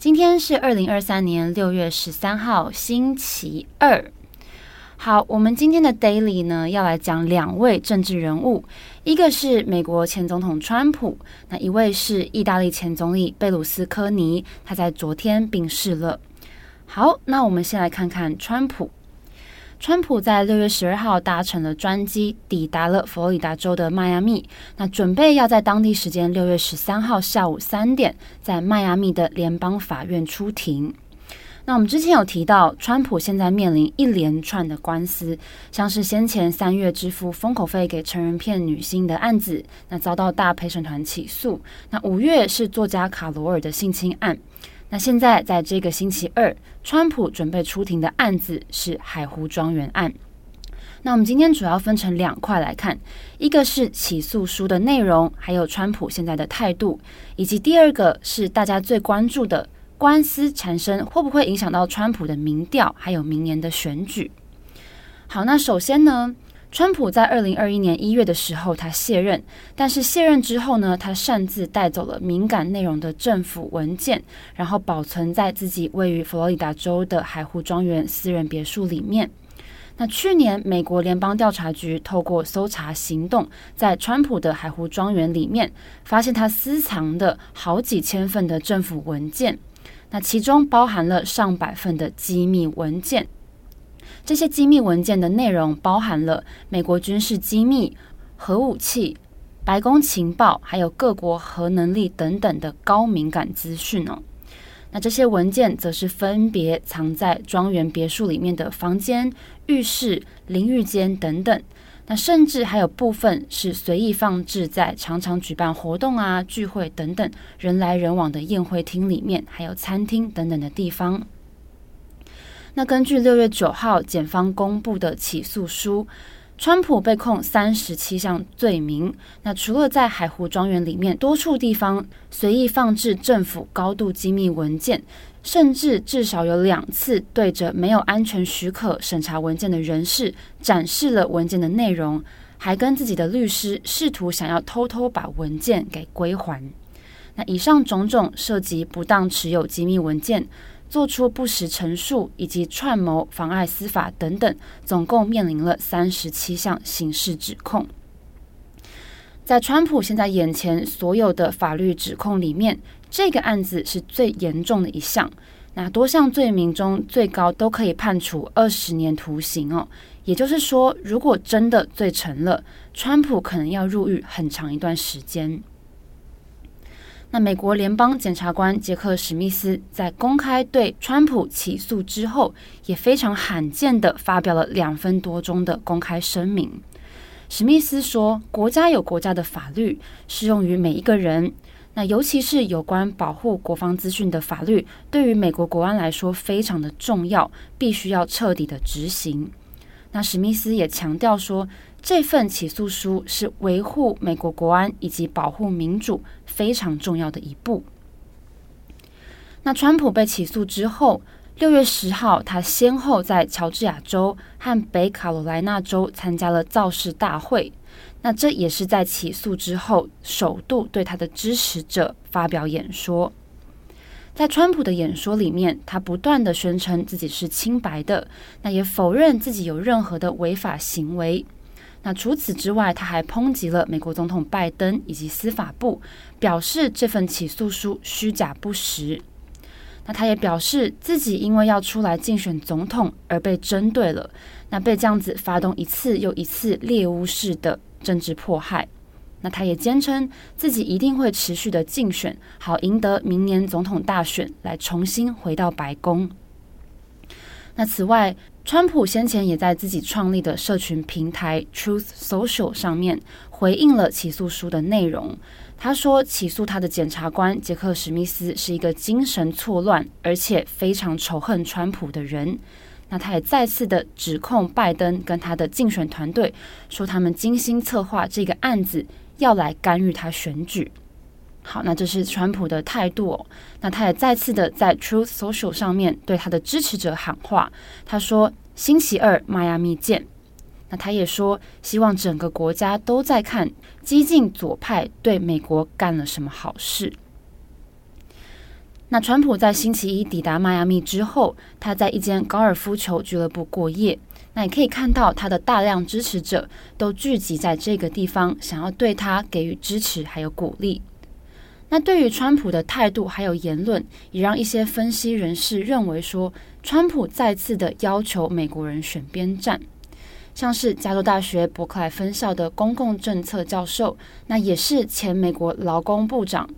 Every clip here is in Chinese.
今天是二零二三年六月十三号，星期二。好，我们今天的 Daily 呢，要来讲两位政治人物，一个是美国前总统川普，那一位是意大利前总理贝鲁斯科尼，他在昨天病逝了。好，那我们先来看看川普。川普在六月十二号搭乘了专机，抵达了佛罗里达州的迈阿密。那准备要在当地时间六月十三号下午三点，在迈阿密的联邦法院出庭。那我们之前有提到，川普现在面临一连串的官司，像是先前三月支付封口费给成人片女星的案子，那遭到大陪审团起诉。那五月是作家卡罗尔的性侵案。那现在在这个星期二，川普准备出庭的案子是海湖庄园案。那我们今天主要分成两块来看，一个是起诉书的内容，还有川普现在的态度，以及第二个是大家最关注的官司缠身会不会影响到川普的民调，还有明年的选举。好，那首先呢，川普在二零二一年一月的时候，他卸任，但是卸任之后呢，他擅自带走了敏感内容的政府文件，然后保存在自己位于佛罗里达州的海湖庄园私人别墅里面。那去年，美国联邦调查局透过搜查行动，在川普的海湖庄园里面，发现他私藏的好几千份的政府文件，那其中包含了上百份的机密文件。这些机密文件的内容包含了美国军事机密、核武器、白宫情报，还有各国核能力等等的高敏感资讯哦。那这些文件则是分别藏在庄园别墅里面的房间、浴室、淋浴间等等。那甚至还有部分是随意放置在常常举办活动啊、聚会等等人来人往的宴会厅里面，还有餐厅等等的地方。那根据六月九号检方公布的起诉书，川普被控三十七项罪名。那除了在海湖庄园里面多处地方随意放置政府高度机密文件，甚至至少有两次对着没有安全许可审查文件的人士展示了文件的内容，还跟自己的律师试图想要偷偷把文件给归还。那以上种种涉及不当持有机密文件。做出不实陈述以及串谋妨碍司法等等，总共面临了三十七项刑事指控。在川普现在眼前所有的法律指控里面，这个案子是最严重的一项。那多项罪名中最高都可以判处二十年徒刑哦。也就是说，如果真的罪成了，川普可能要入狱很长一段时间。那美国联邦检察官杰克·史密斯在公开对川普起诉之后，也非常罕见地发表了两分多钟的公开声明。史密斯说：“国家有国家的法律，适用于每一个人。那尤其是有关保护国防资讯的法律，对于美国国安来说非常的重要，必须要彻底的执行。”那史密斯也强调说，这份起诉书是维护美国国安以及保护民主非常重要的一步。那川普被起诉之后，六月十号，他先后在乔治亚州和北卡罗来纳州参加了造势大会。那这也是在起诉之后首度对他的支持者发表演说。在川普的演说里面，他不断地宣称自己是清白的，那也否认自己有任何的违法行为。那除此之外，他还抨击了美国总统拜登以及司法部，表示这份起诉书虚假不实。那他也表示自己因为要出来竞选总统而被针对了，那被这样子发动一次又一次猎巫式的政治迫害。那他也坚称自己一定会持续的竞选，好赢得明年总统大选，来重新回到白宫。那此外，川普先前也在自己创立的社群平台 Truth Social 上面回应了起诉书的内容。他说，起诉他的检察官杰克·史密斯是一个精神错乱而且非常仇恨川普的人。那他也再次的指控拜登跟他的竞选团队，说他们精心策划这个案子，要来干预他选举。好，那这是川普的态度哦。那他也再次的在 Truth Social 上面对他的支持者喊话，他说：“星期二，迈阿密见。”那他也说，希望整个国家都在看激进左派对美国干了什么好事。那川普在星期一抵达迈阿密之后，他在一间高尔夫球俱乐部过夜。那也可以看到他的大量支持者都聚集在这个地方，想要对他给予支持还有鼓励。那对于川普的态度还有言论，也让一些分析人士认为说，川普再次的要求美国人选边站。像是加州大学伯克莱分校的公共政策教授，那也是前美国劳工部长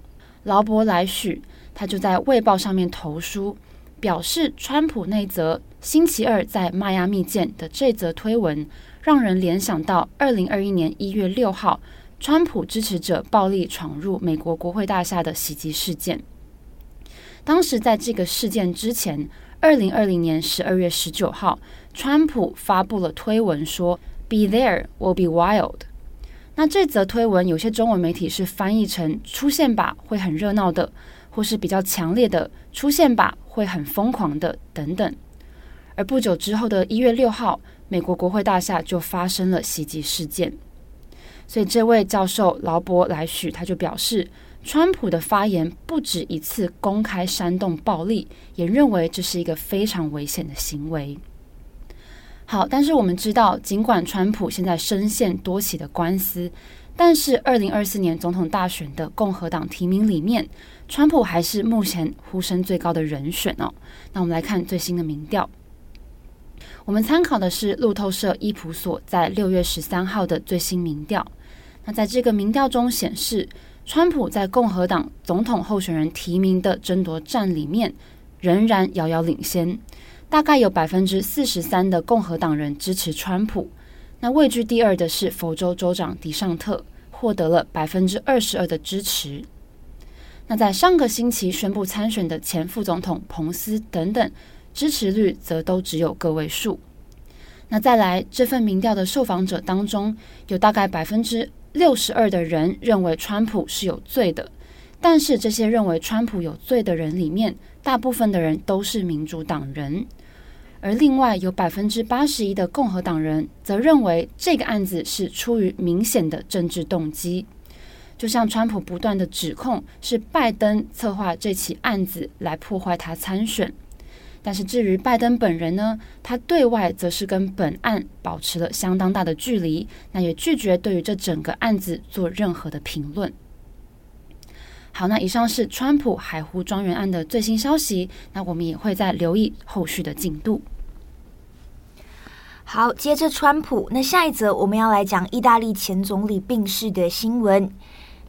劳勃莱许，他就在《卫报》上面投书，表示川普那则星期二在迈阿密见的这则推文，让人联想到二零二一年一月六号川普支持者暴力闯入美国国会大厦的袭击事件。当时在这个事件之前，二零二零年十二月十九号。川普发布了推文说：“Be there will be wild。”那这则推文有些中文媒体是翻译成“出现吧，会很热闹的”，或是比较强烈的“出现吧，会很疯狂的”等等。而不久之后的一月六号，美国国会大厦就发生了袭击事件。所以，这位教授劳勃莱许他就表示，川普的发言不止一次公开煽动暴力，也认为这是一个非常危险的行为。好，但是我们知道，尽管川普现在深陷多起的官司，但是二零二四年总统大选的共和党提名里面，川普还是目前呼声最高的人选哦。那我们来看最新的民调，我们参考的是路透社伊普索在六月十三号的最新民调。那在这个民调中显示，川普在共和党总统候选人提名的争夺战里面，仍然遥遥领先。大概有百分之四十三的共和党人支持川普，那位居第二的是佛州州长迪尚特，获得了百分之二十二的支持。那在上个星期宣布参选的前副总统彭斯等等，支持率则都只有个位数。那再来这份民调的受访者当中，有大概百分之六十二的人认为川普是有罪的，但是这些认为川普有罪的人里面，大部分的人都是民主党人。而另外有百分之八十一的共和党人则认为这个案子是出于明显的政治动机，就像川普不断的指控是拜登策划这起案子来破坏他参选。但是至于拜登本人呢，他对外则是跟本案保持了相当大的距离，那也拒绝对于这整个案子做任何的评论。好，那以上是川普海湖庄园案的最新消息，那我们也会再留意后续的进度。好，接着川普，那下一则我们要来讲意大利前总理病逝的新闻。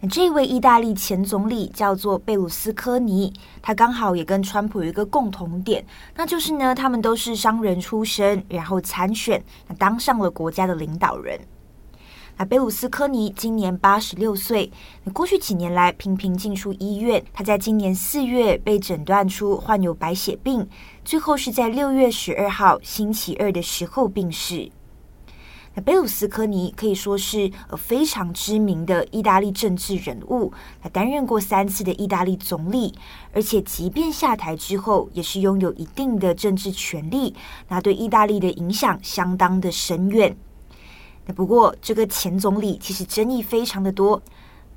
这位意大利前总理叫做贝鲁斯科尼，他刚好也跟川普有一个共同点，那就是呢，他们都是商人出身，然后参选，那当上了国家的领导人。那贝鲁斯科尼今年八十六岁，过去几年来频频进出医院，他在今年四月被诊断出患有白血病。最后是在六月十二号星期二的时候病逝。那贝鲁斯科尼可以说是呃非常知名的意大利政治人物，他担任过三次的意大利总理，而且即便下台之后，也是拥有一定的政治权力，那对意大利的影响相当的深远。那不过这个前总理其实争议非常的多。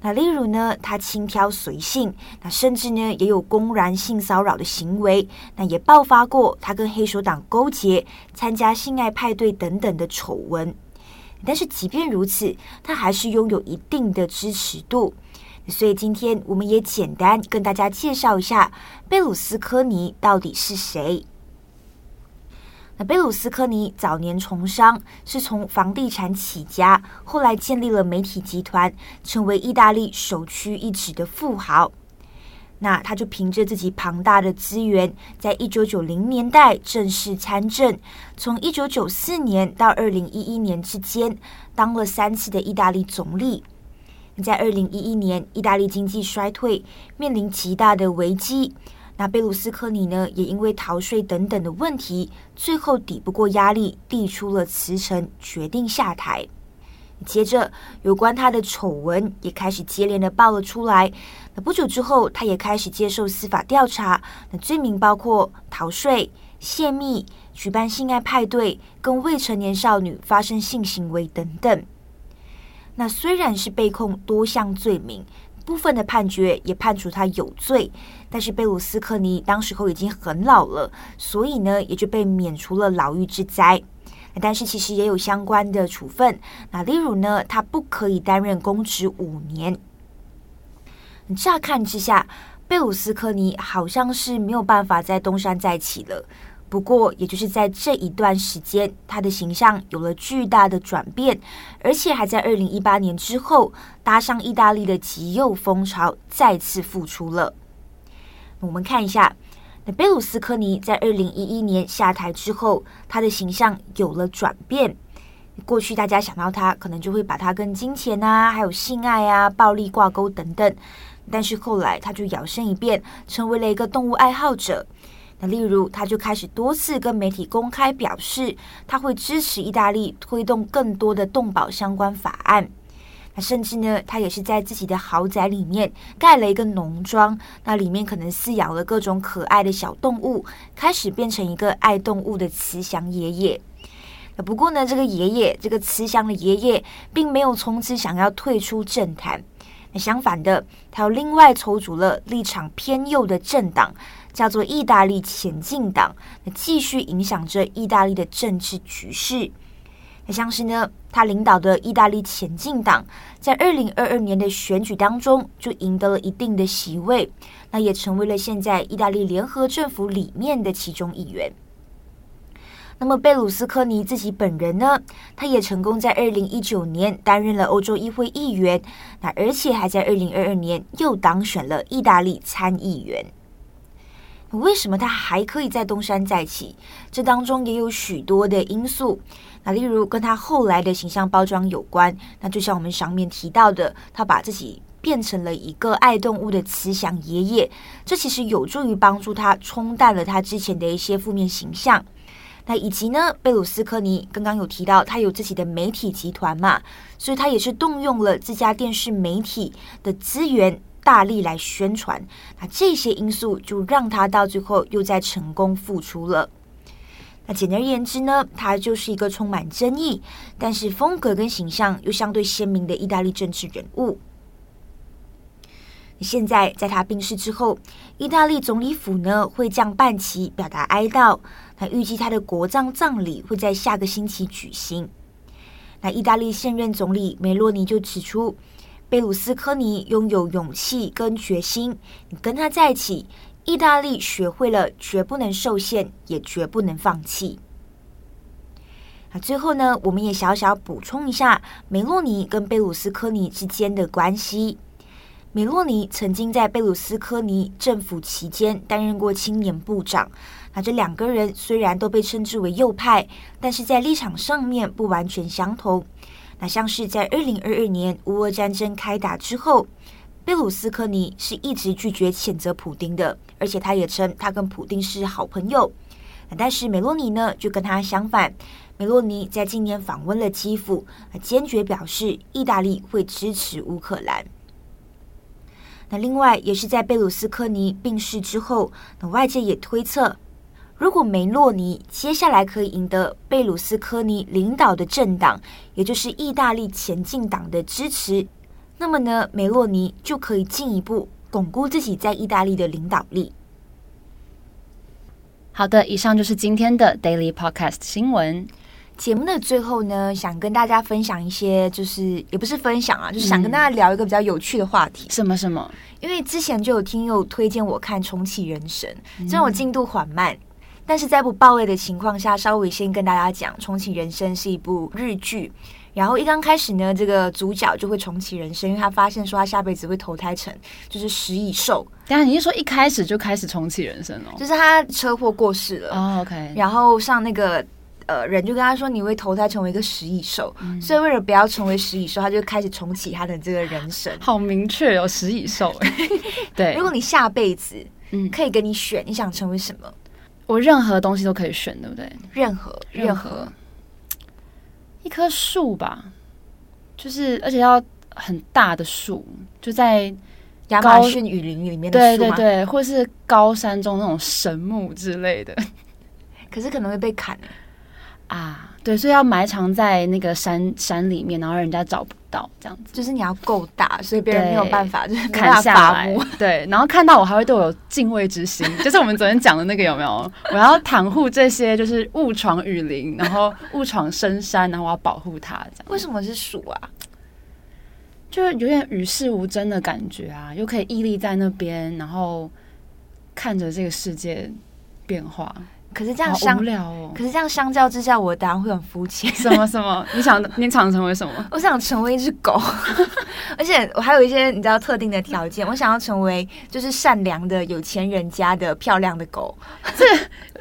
那例如呢，他轻佻随性，那甚至呢也有公然性骚扰的行为，那也爆发过他跟黑手党勾结、参加性爱派对等等的丑闻。但是即便如此，他还是拥有一定的支持度。所以今天我们也简单跟大家介绍一下贝鲁斯科尼到底是谁。那贝鲁斯科尼早年从商，是从房地产起家，后来建立了媒体集团，成为意大利首屈一指的富豪。那他就凭着自己庞大的资源，在一九九零年代正式参政，从一九九四年到二零一一年之间，当了三次的意大利总理。在二零一一年，意大利经济衰退，面临极大的危机。那贝鲁斯科尼呢，也因为逃税等等的问题，最后抵不过压力，递出了辞呈，决定下台。接着，有关他的丑闻也开始接连的爆了出来。那不久之后，他也开始接受司法调查。那罪名包括逃税、泄密、举办性爱派对、跟未成年少女发生性行为等等。那虽然是被控多项罪名，部分的判决也判处他有罪，但是贝鲁斯科尼当时候已经很老了，所以呢也就被免除了牢狱之灾。但是其实也有相关的处分，那例如呢，他不可以担任公职五年。乍看之下，贝鲁斯科尼好像是没有办法再东山再起了。不过，也就是在这一段时间，他的形象有了巨大的转变，而且还在二零一八年之后搭上意大利的极右风潮，再次复出了。我们看一下，那贝鲁斯科尼在二零一一年下台之后，他的形象有了转变。过去大家想到他，可能就会把他跟金钱啊，还有性爱啊、暴力挂钩等等。但是后来他就摇身一变，成为了一个动物爱好者。那例如，他就开始多次跟媒体公开表示，他会支持意大利推动更多的动保相关法案。甚至呢，他也是在自己的豪宅里面盖了一个农庄，那里面可能饲养了各种可爱的小动物，开始变成一个爱动物的慈祥爷爷。不过呢，这个爷爷，这个慈祥的爷爷，并没有从此想要退出政坛。那相反的，他又另外筹组了立场偏右的政党。叫做意大利前进党，那继续影响着意大利的政治局势。像是呢，他领导的意大利前进党，在二零二二年的选举当中就赢得了一定的席位，那也成为了现在意大利联合政府里面的其中一员。那么贝鲁斯科尼自己本人呢，他也成功在二零一九年担任了欧洲议会议员，那而且还在二零二二年又当选了意大利参议员。为什么他还可以再东山再起？这当中也有许多的因素。那例如跟他后来的形象包装有关。那就像我们上面提到的，他把自己变成了一个爱动物的慈祥爷爷，这其实有助于帮助他冲淡了他之前的一些负面形象。那以及呢，贝鲁斯科尼刚刚有提到，他有自己的媒体集团嘛，所以他也是动用了这家电视媒体的资源。大力来宣传，那这些因素就让他到最后又再成功复出了。那简而言之呢，他就是一个充满争议，但是风格跟形象又相对鲜明的意大利政治人物。现在在他病逝之后，意大利总理府呢会降半旗表达哀悼。那预计他的国葬葬礼会在下个星期举行。那意大利现任总理梅洛尼就指出。贝鲁斯科尼拥有勇气跟决心，你跟他在一起，意大利学会了绝不能受限，也绝不能放弃。那最后呢，我们也小小补充一下梅洛尼跟贝鲁斯科尼之间的关系。梅洛尼曾经在贝鲁斯科尼政府期间担任过青年部长。那这两个人虽然都被称之为右派，但是在立场上面不完全相同。那像是在二零二二年乌俄战争开打之后，贝鲁斯科尼是一直拒绝谴责普丁的，而且他也称他跟普丁是好朋友。但是梅洛尼呢，就跟他相反，梅洛尼在今年访问了基辅，坚决表示意大利会支持乌克兰。那另外也是在贝鲁斯科尼病逝之后，那外界也推测。如果梅洛尼接下来可以赢得贝鲁斯科尼领导的政党，也就是意大利前进党的支持，那么呢，梅洛尼就可以进一步巩固自己在意大利的领导力。好的，以上就是今天的 Daily Podcast 新闻。节目的最后呢，想跟大家分享一些，就是也不是分享啊，就是想跟大家聊一个比较有趣的话题。什么什么？因为之前就有听友推荐我看《重启人生》，虽然我进度缓慢。但是在不爆雷的情况下，稍微先跟大家讲，《重启人生》是一部日剧。然后一刚开始呢，这个主角就会重启人生，因为他发现说他下辈子会投胎成就是食蚁兽。等下你是说一开始就开始重启人生哦？就是他车祸过世了。哦，OK。然后上那个呃人就跟他说，你会投胎成为一个食蚁兽，嗯、所以为了不要成为食蚁兽，他就开始重启他的这个人生。好明确有食蚁兽哎。对，如果你下辈子嗯可以给你选，你想成为什么？我任何东西都可以选，对不对？任何任何，一棵树吧，就是而且要很大的树，就在。亚马逊雨林里面的树对对对，或是高山中那种神木之类的，可是可能会被砍啊。对，所以要埋藏在那个山山里面，然后人家找不到，这样子。就是你要够大，所以别人没有办法，就是砍下来。对，然后看到我还会对我有敬畏之心，就是我们昨天讲的那个有没有？我要袒护这些，就是误闯雨林，然后误闯深山，然后我要保护它。这样为什么是鼠啊？就是有点与世无争的感觉啊，又可以屹立在那边，然后看着这个世界变化。可是这样相哦。可是这样相较之下，我的答案会很肤浅。什么什么？你想你想成为什么？我想成为一只狗，而且我还有一些你知道特定的条件。我想要成为就是善良的有钱人家的漂亮的狗。这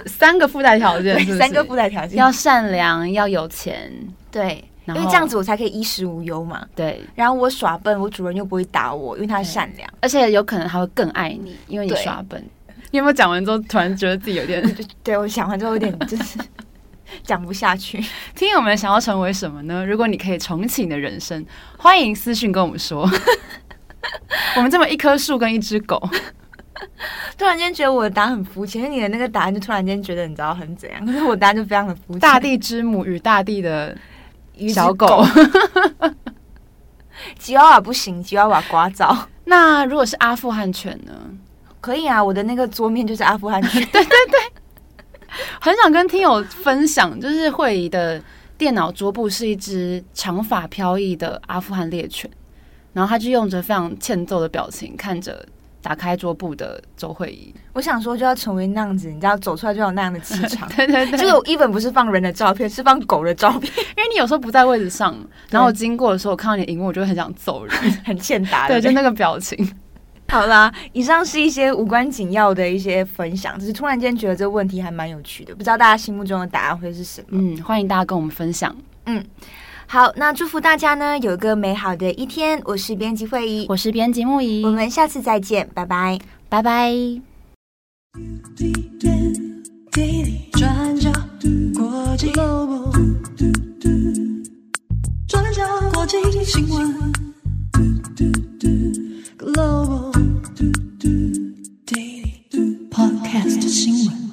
三个附带条件 是是？三个附带条件：要善良，要有钱，对。因为这样子我才可以衣食无忧嘛。对，然后我耍笨，我主人又不会打我，因为他善良，而且有可能他会更爱你，因为你耍笨。你有没有讲完之后突然觉得自己有点？对，我讲完之后有点 就是讲不下去。听友们想要成为什么呢？如果你可以重启你的人生，欢迎私讯跟我们说。我们这么一棵树跟一只狗，突然间觉得我的答案很肤浅，你的那个答案就突然间觉得你知道很怎样，可是我答案就非常的肤浅。大地之母与大地的。小狗，吉娃娃不行，吉娃娃刮噪。那如果是阿富汗犬呢？可以啊，我的那个桌面就是阿富汗犬。对 对对，很想跟听友分享，就是会议的电脑桌布是一只长发飘逸的阿富汗猎犬，然后他就用着非常欠揍的表情看着。打开桌布的周慧仪，我想说就要成为那样子，你知道走出来就有那样的气场。对对对，这个一本不是放人的照片，是放狗的照片。因为你有时候不在位置上，然后我经过的时候，我看到你的荧幕，我就会很想揍人，很欠打。对，就那个表情。好啦，以上是一些无关紧要的一些分享，只是突然间觉得这个问题还蛮有趣的，不知道大家心目中的答案会是什么？嗯，欢迎大家跟我们分享。嗯，好，那祝福大家呢有一个美好的一天。我是编辑会议，我是编辑木仪，我们下次再见，拜拜，拜拜。Global Global Podcast 新闻。